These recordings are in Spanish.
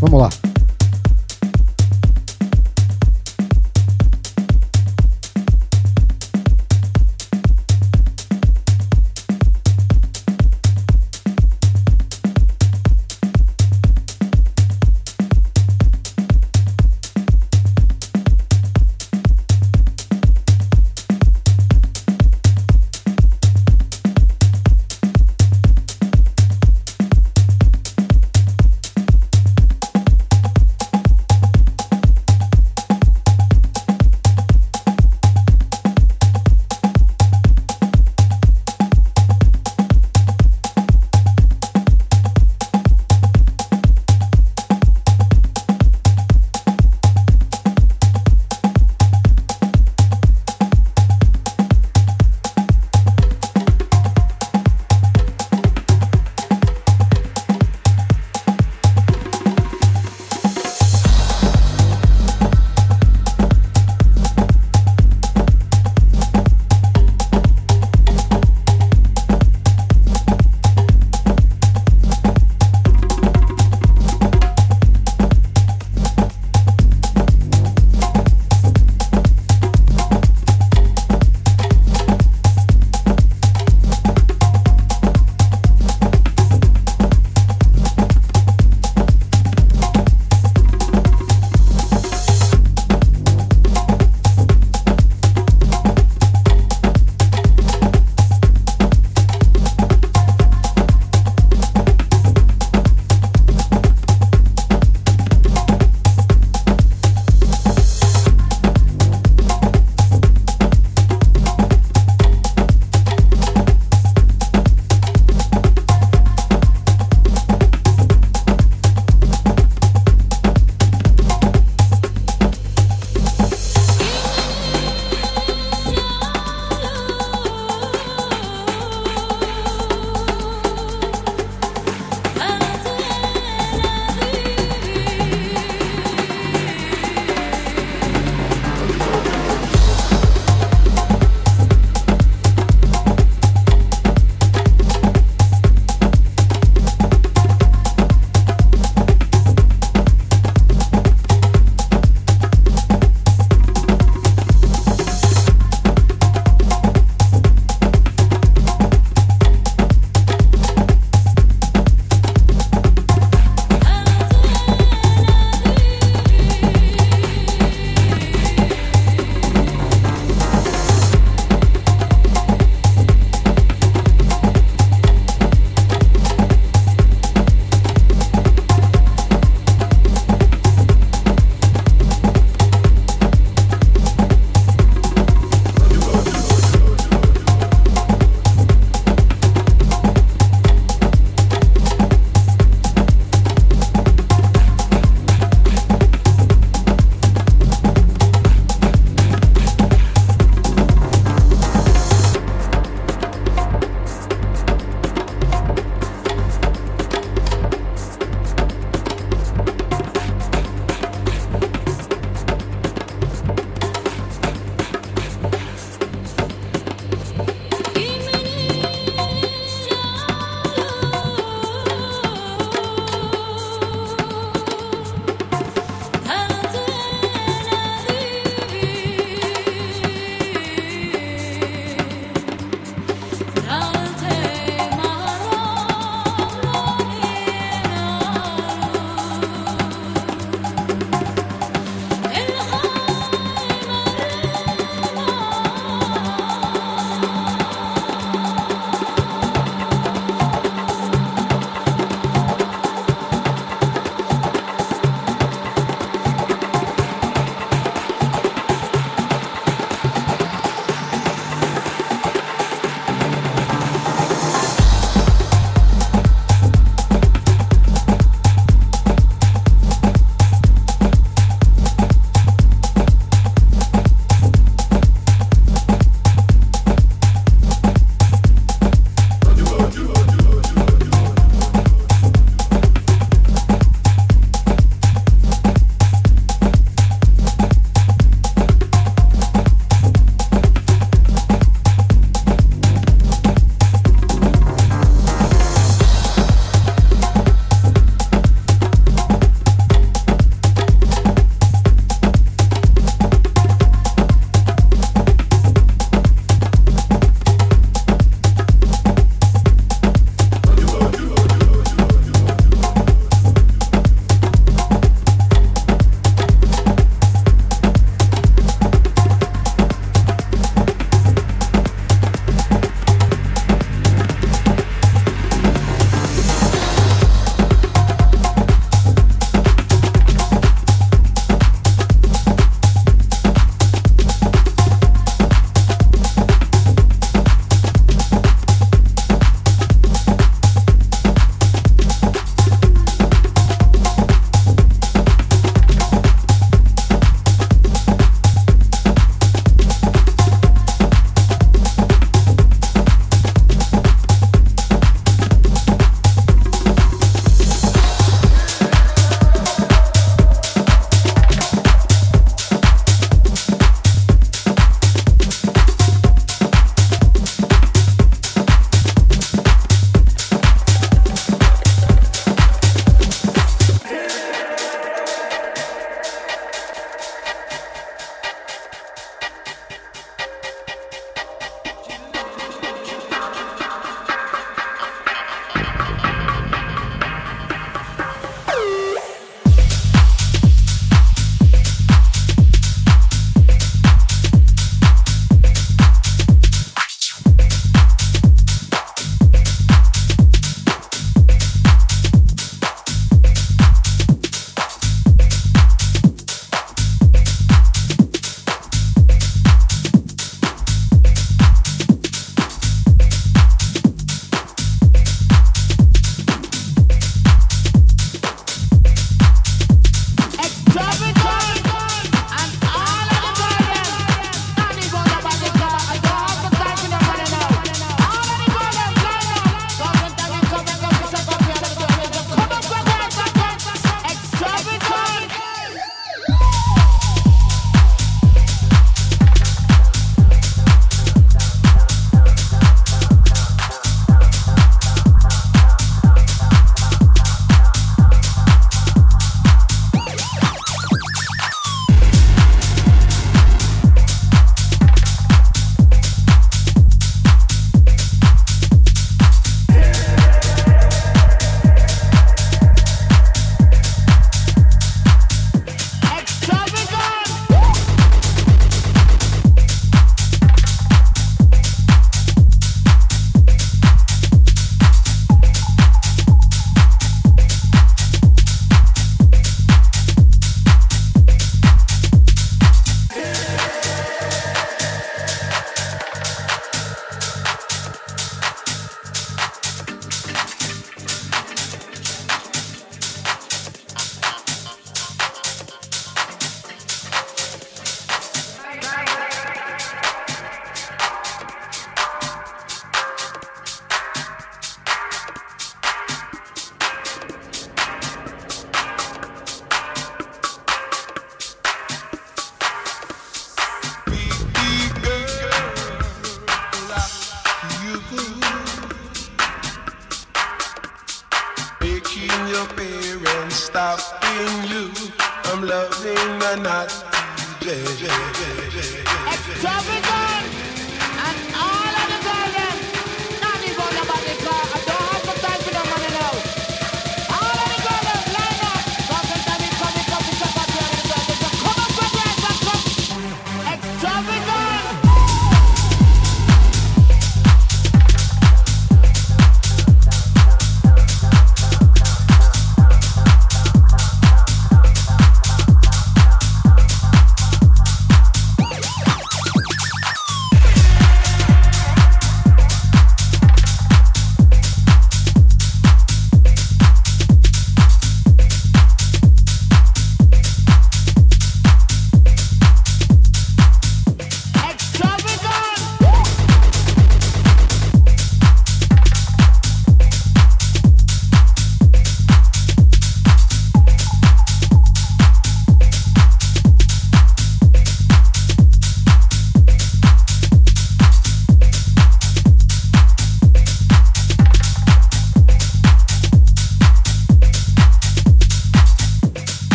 Vamos lá.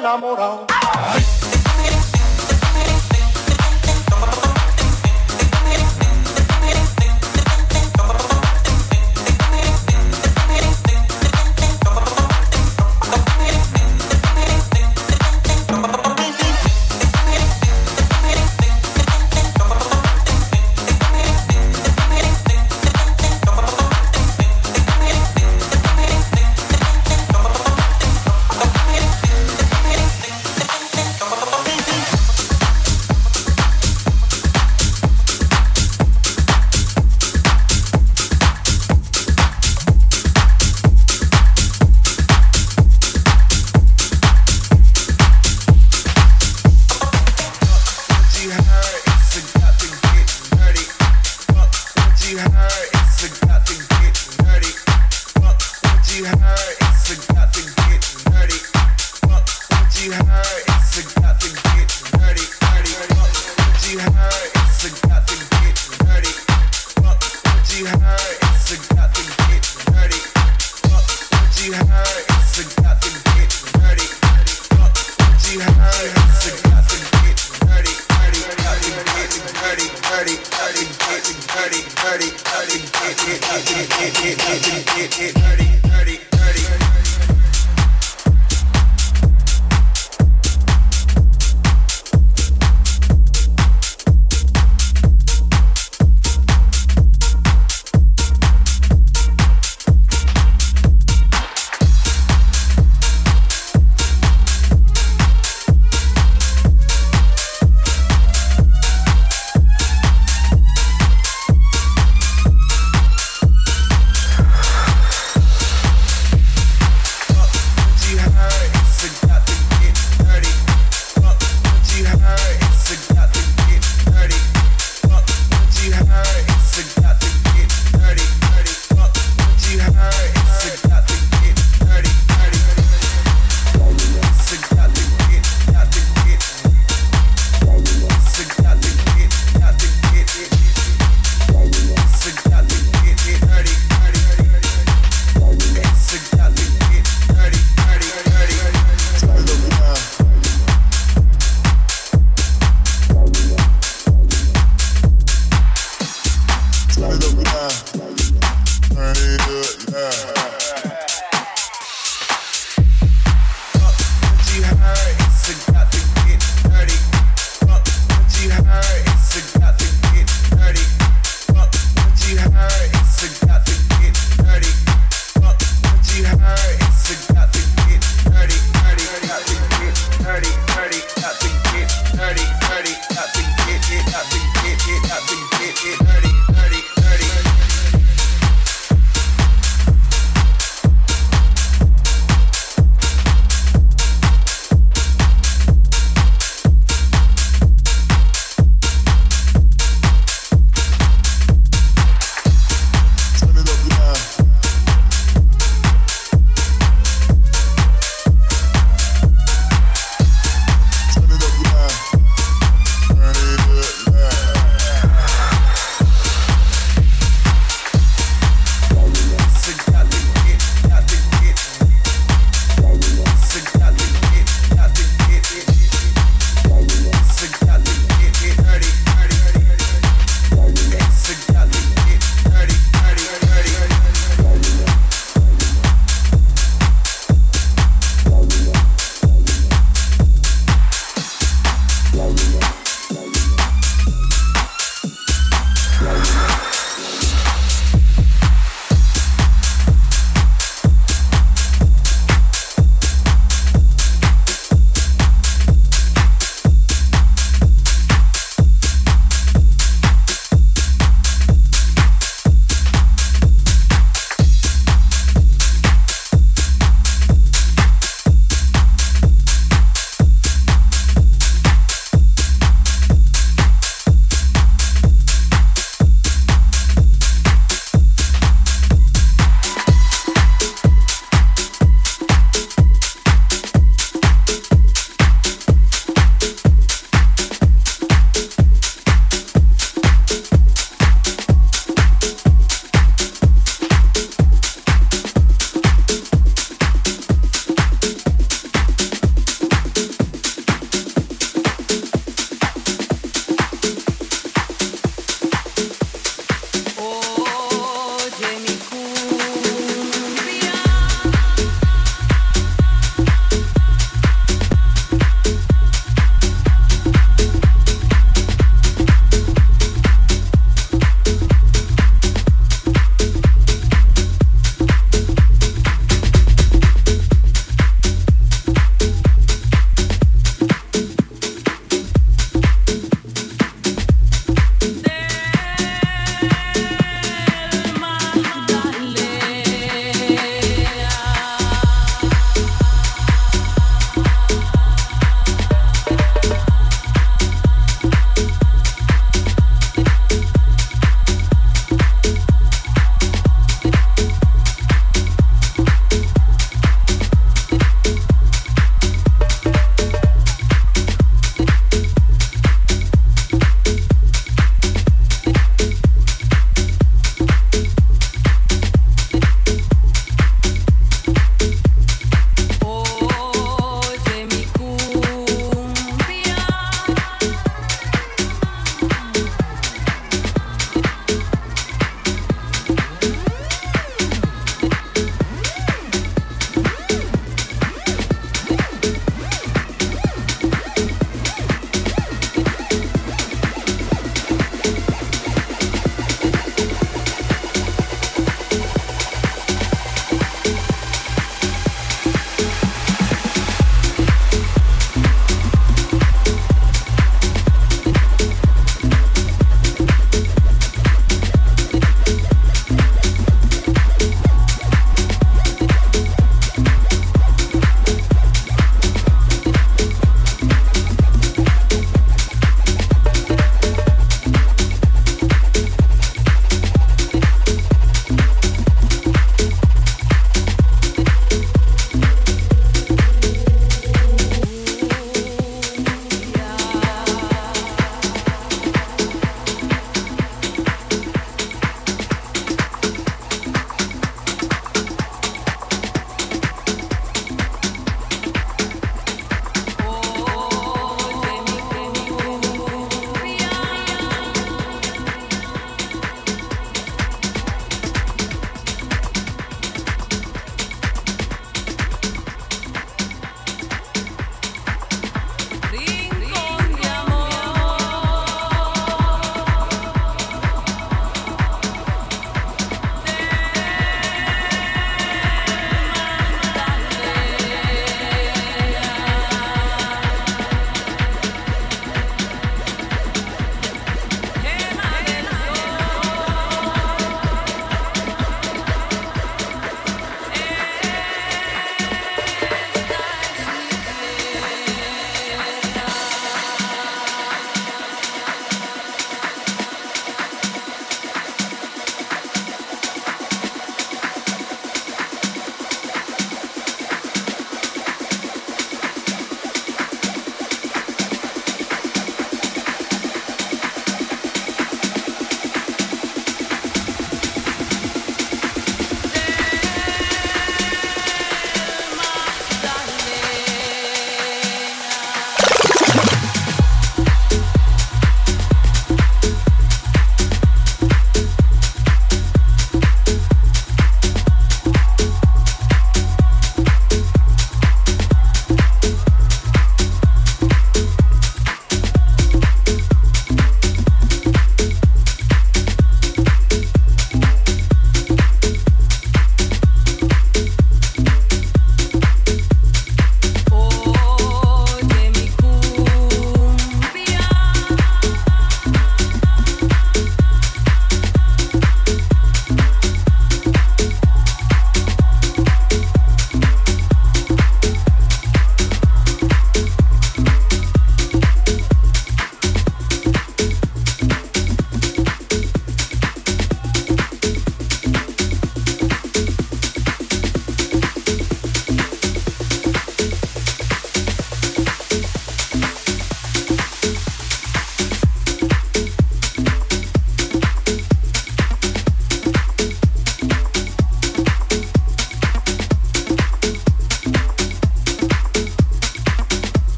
na moral.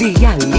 力量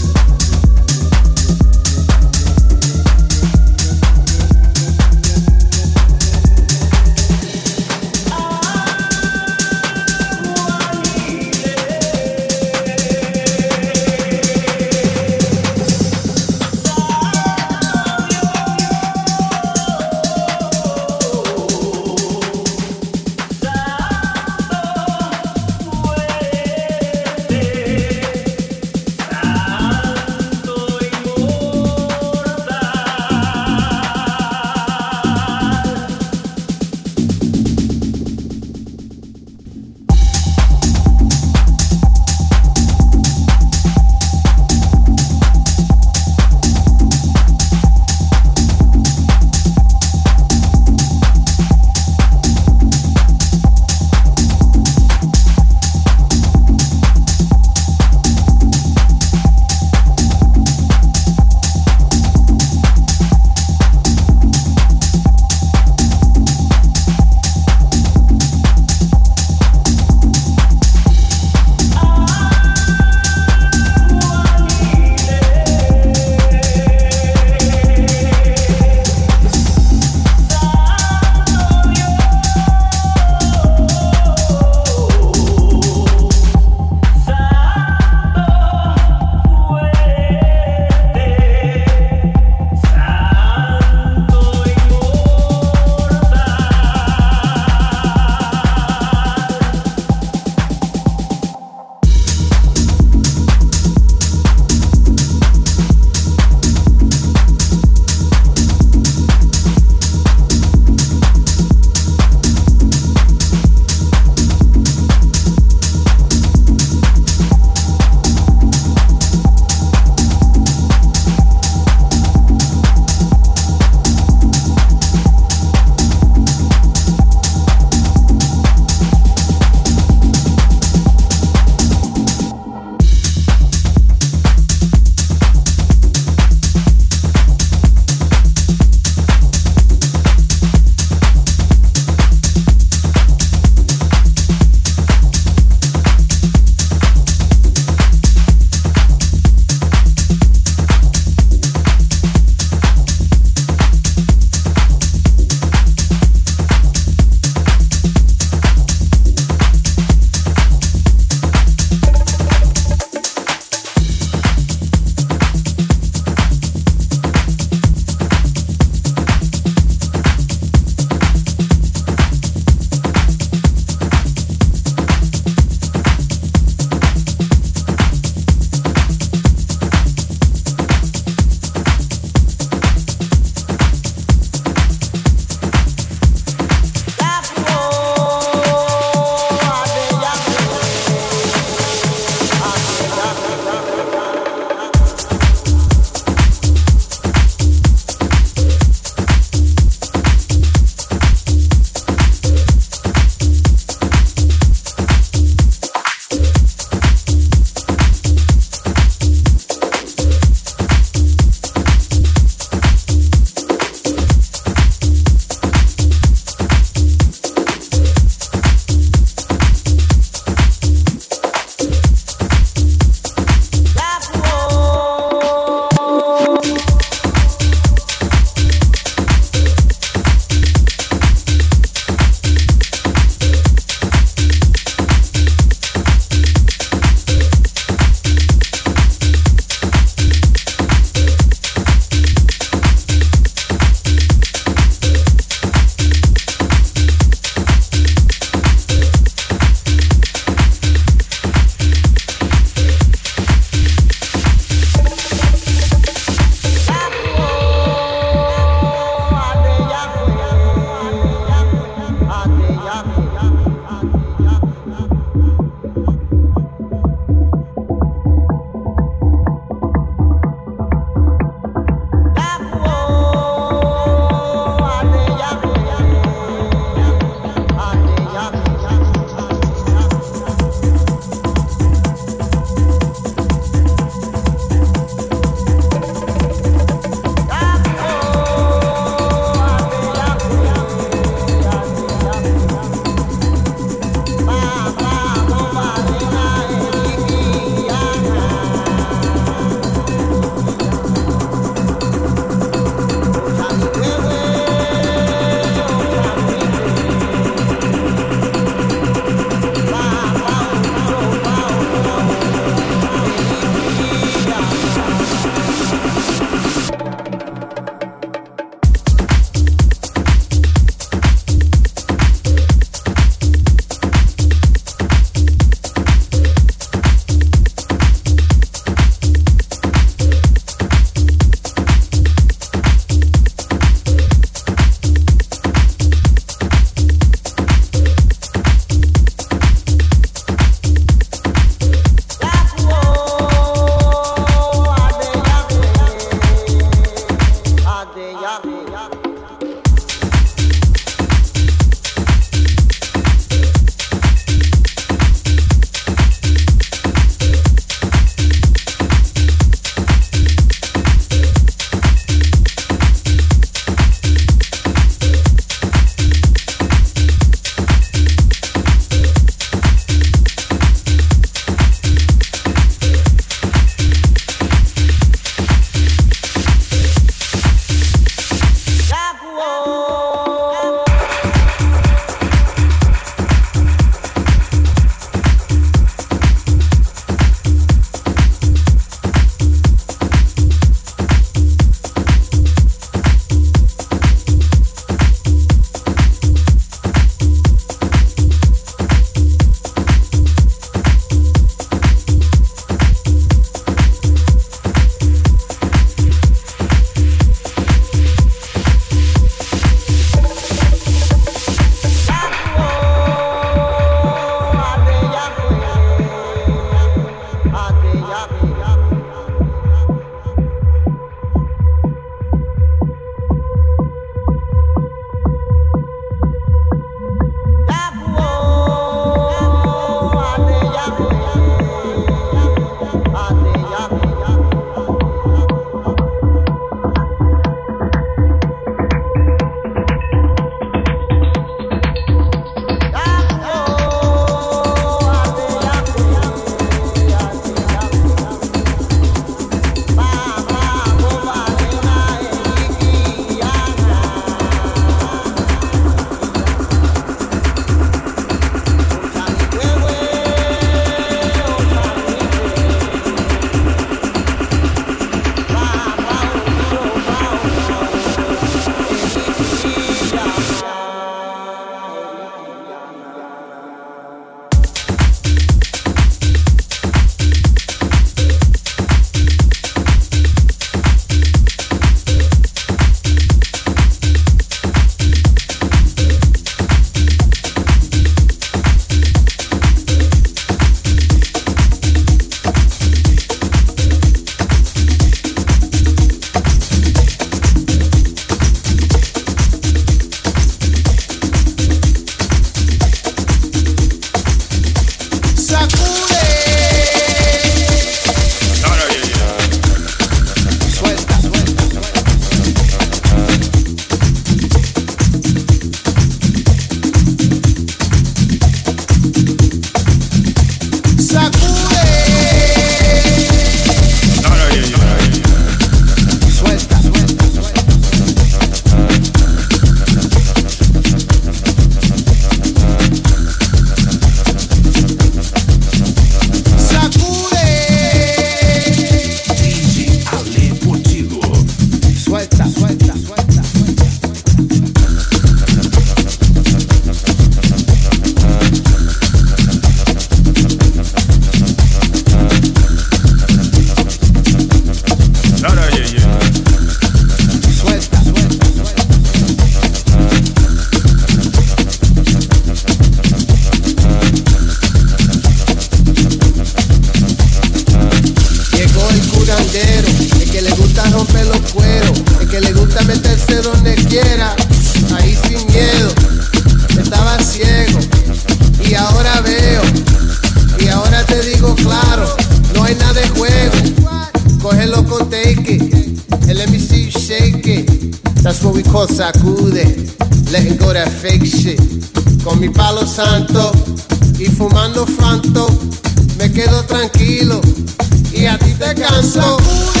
te canso.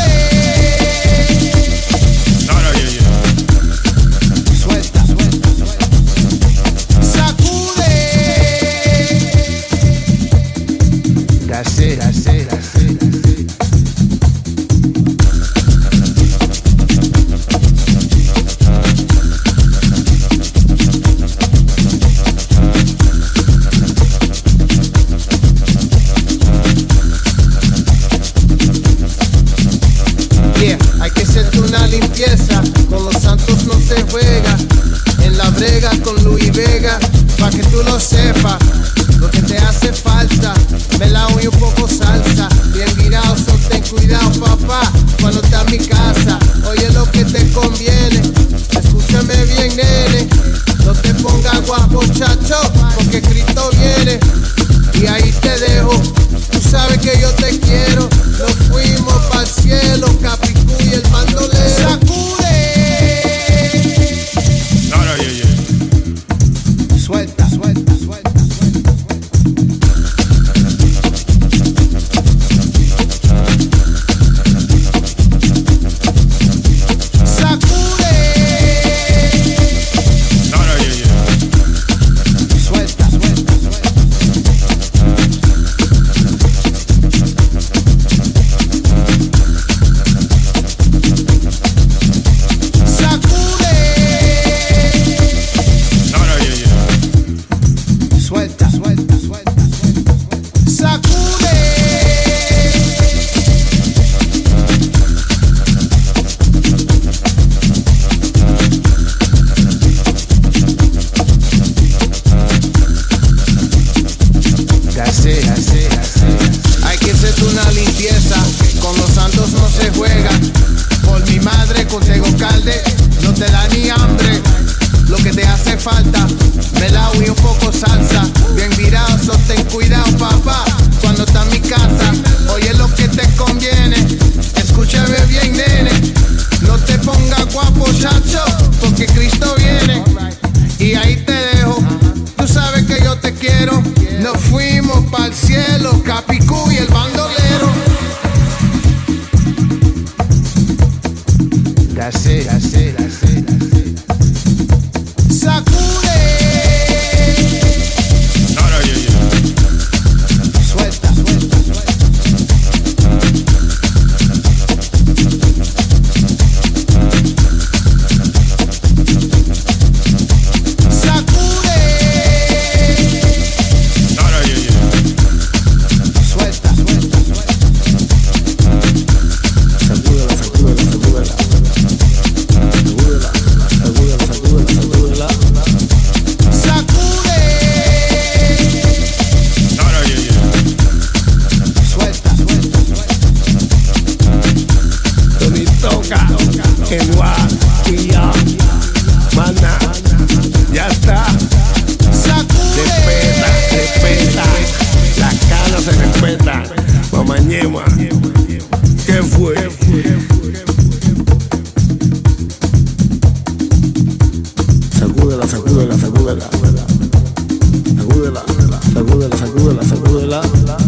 Sacúdela, sacúdela, sacúdela, sacúdela.